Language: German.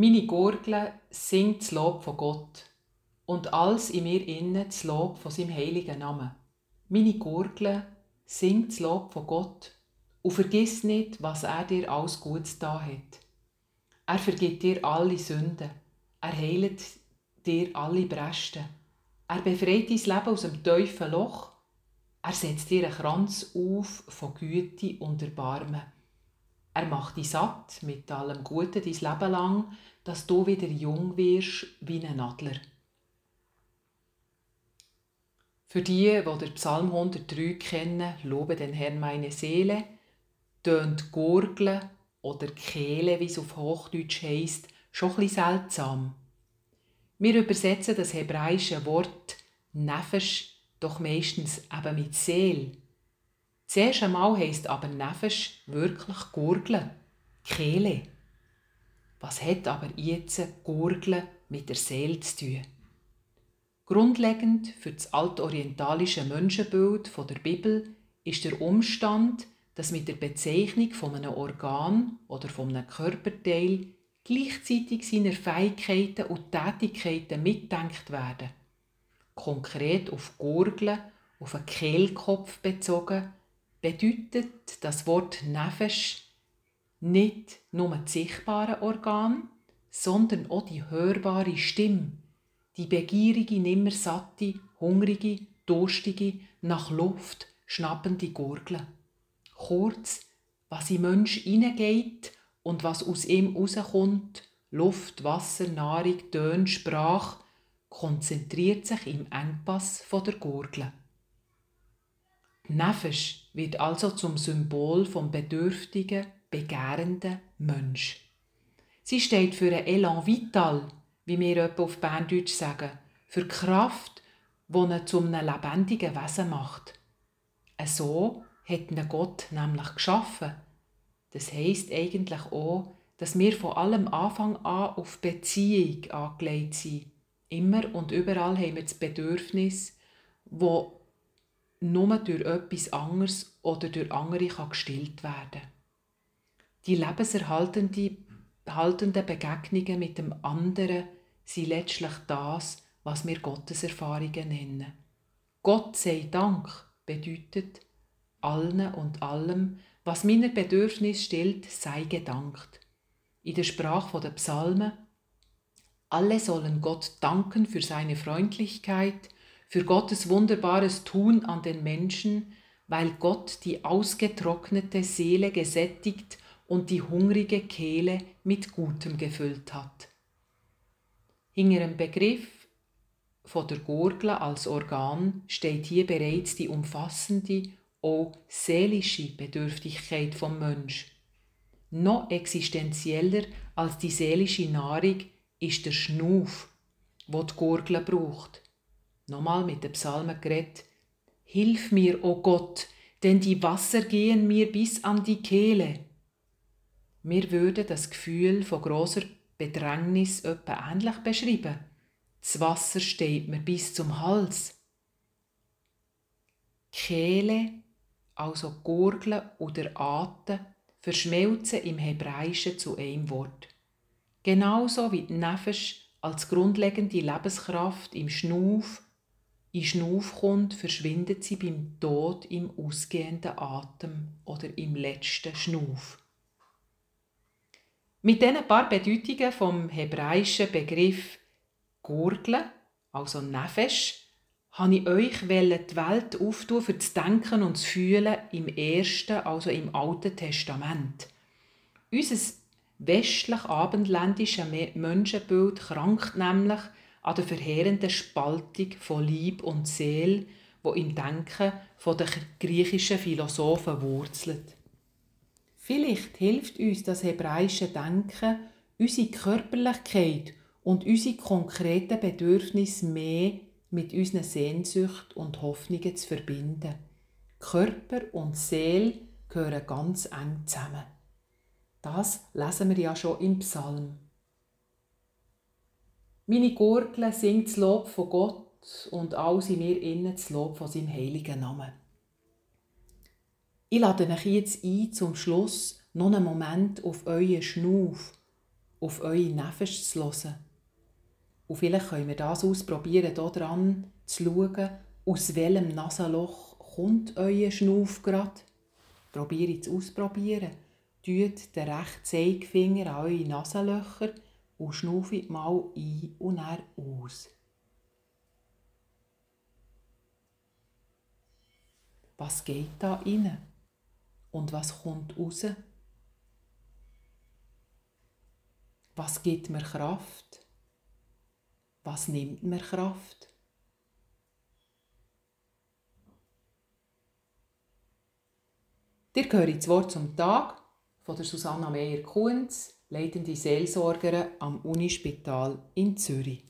Meine Gurgel singt das Lob von Gott und alles in mir innen das Lob von seinem heiligen Namen. Meine Gurgel singt das Lob von Gott und vergiss nicht, was er dir alles Gutes da hat. Er vergibt dir alle Sünden. Er heilt dir alle Bresten. Er befreit dein Leben aus dem tiefen Loch. Er setzt dir einen Kranz auf von Güte und Erbarmen. Er macht dich satt mit allem Guten dein Leben lang, dass du wieder jung wirst wie ein Adler. Für die, die den Psalm 103 kennen, lobe den Herrn meine Seele, tönt Gurgeln oder Kehle, wie es auf Hochdeutsch heisst, schon etwas seltsam. Wir übersetzen das hebräische Wort Nefesh doch meistens eben mit Seele. Das erste Mal heisst aber Nefesh wirklich Gurgeln, Kehle. Was hat aber jetzt Gurgeln mit der Seele zu tun? Grundlegend für das altorientalische Menschenbild der Bibel ist der Umstand, dass mit der Bezeichnung von einem Organ oder von einem Körperteil gleichzeitig seine Fähigkeiten und Tätigkeiten mitdenkt werden. Konkret auf Gurgeln, auf einen Kehlkopf bezogen, bedeutet das Wort Nefesh nicht nur das sichtbare Organ, sondern auch die hörbare Stimme, die begierige, nimmer satte, hungrige, durstige, nach Luft schnappende Gurgel. Kurz, was in Mensch hineingeht und was aus ihm rauskommt, Luft, Wasser, Nahrung, Tön, Sprache, konzentriert sich im Engpass der Gurgel. Nefesh wird also zum Symbol vom bedürftigen, begehrenden Mensch. Sie steht für ein Elan vital, wie wir etwa auf Berndeutsch sagen, für Kraft, die ihn zu einem lebendigen Wesen macht. So hat ihn Gott nämlich geschaffen. Das heisst eigentlich auch, dass wir von allem Anfang an auf Beziehung angelegt sind. Immer und überall haben wir das Bedürfnis, wo nur durch etwas anderes oder durch andere gestillt werden kann. Die lebenserhaltenden Begegnungen mit dem anderen sind letztlich das, was wir Gotteserfahrungen nennen. Gott sei Dank bedeutet, allen und allem, was meiner Bedürfnis stillt, sei gedankt. In der Sprache der Psalmen alle sollen Gott danken für seine Freundlichkeit, für Gottes wunderbares Tun an den Menschen, weil Gott die ausgetrocknete Seele gesättigt und die hungrige Kehle mit Gutem gefüllt hat. Hinter dem Begriff von der Gurgel als Organ steht hier bereits die umfassende, auch seelische Bedürftigkeit vom Mensch. Noch existenzieller als die seelische Nahrung ist der Schnuff, wo die Gurgel braucht. Nochmal mit dem Psalmen geredet. Hilf mir, o oh Gott, denn die Wasser gehen mir bis an die Kehle. Wir würden das Gefühl von großer Bedrängnis etwa ähnlich beschreiben. Das Wasser steht mir bis zum Hals. Kehle, also Gurgeln oder Atem, verschmelzen im Hebräischen zu einem Wort. Genauso wie die Nefesh als grundlegende Lebenskraft im Schnuff in kommt, verschwindet sie beim Tod im ausgehenden Atem oder im letzten Schnuff. Mit diesen paar Bedeutungen vom hebräischen Begriff Gurgeln, also Nefesh, habe ich euch die Welt auftun für das Denken und das Fühlen im Ersten, also im Alten Testament. Unser westlich-abendländisches Menschenbild krankt nämlich an der verheerenden Spaltung von Lieb und Seele, wo im Denken der griechischen Philosophen wurzelt. Vielleicht hilft uns das hebräische Denken, unsere Körperlichkeit und unsere konkreten Bedürfnisse mehr mit unseren Sehnsucht und Hoffnungen zu verbinden. Körper und Seele gehören ganz eng zusammen. Das lesen wir ja schon im Psalm. Meine Gurgel singt das Lob von Gott und alles in mir innen das Lob von seinem heiligen Namen. Ich lade euch jetzt ein, zum Schluss noch einen Moment auf euren Schnuff auf eure Nefes zu hören. Und vielleicht können wir das ausprobieren, hier dran zu schauen, aus welchem Nasenloch kommt euer Schnuff gerade. Probiert es ausprobieren. Tut den rechten Zeigefinger an eure Nasenlöcher und schnauft mal ein und dann aus. Was geht da rein? Und was kommt raus? Was gibt mir Kraft? Was nimmt mir Kraft? Dir gehört das Wort zum Tag von der Susanna Meyer-Kunz, leitende Seelsorgerin am Unispital in Zürich.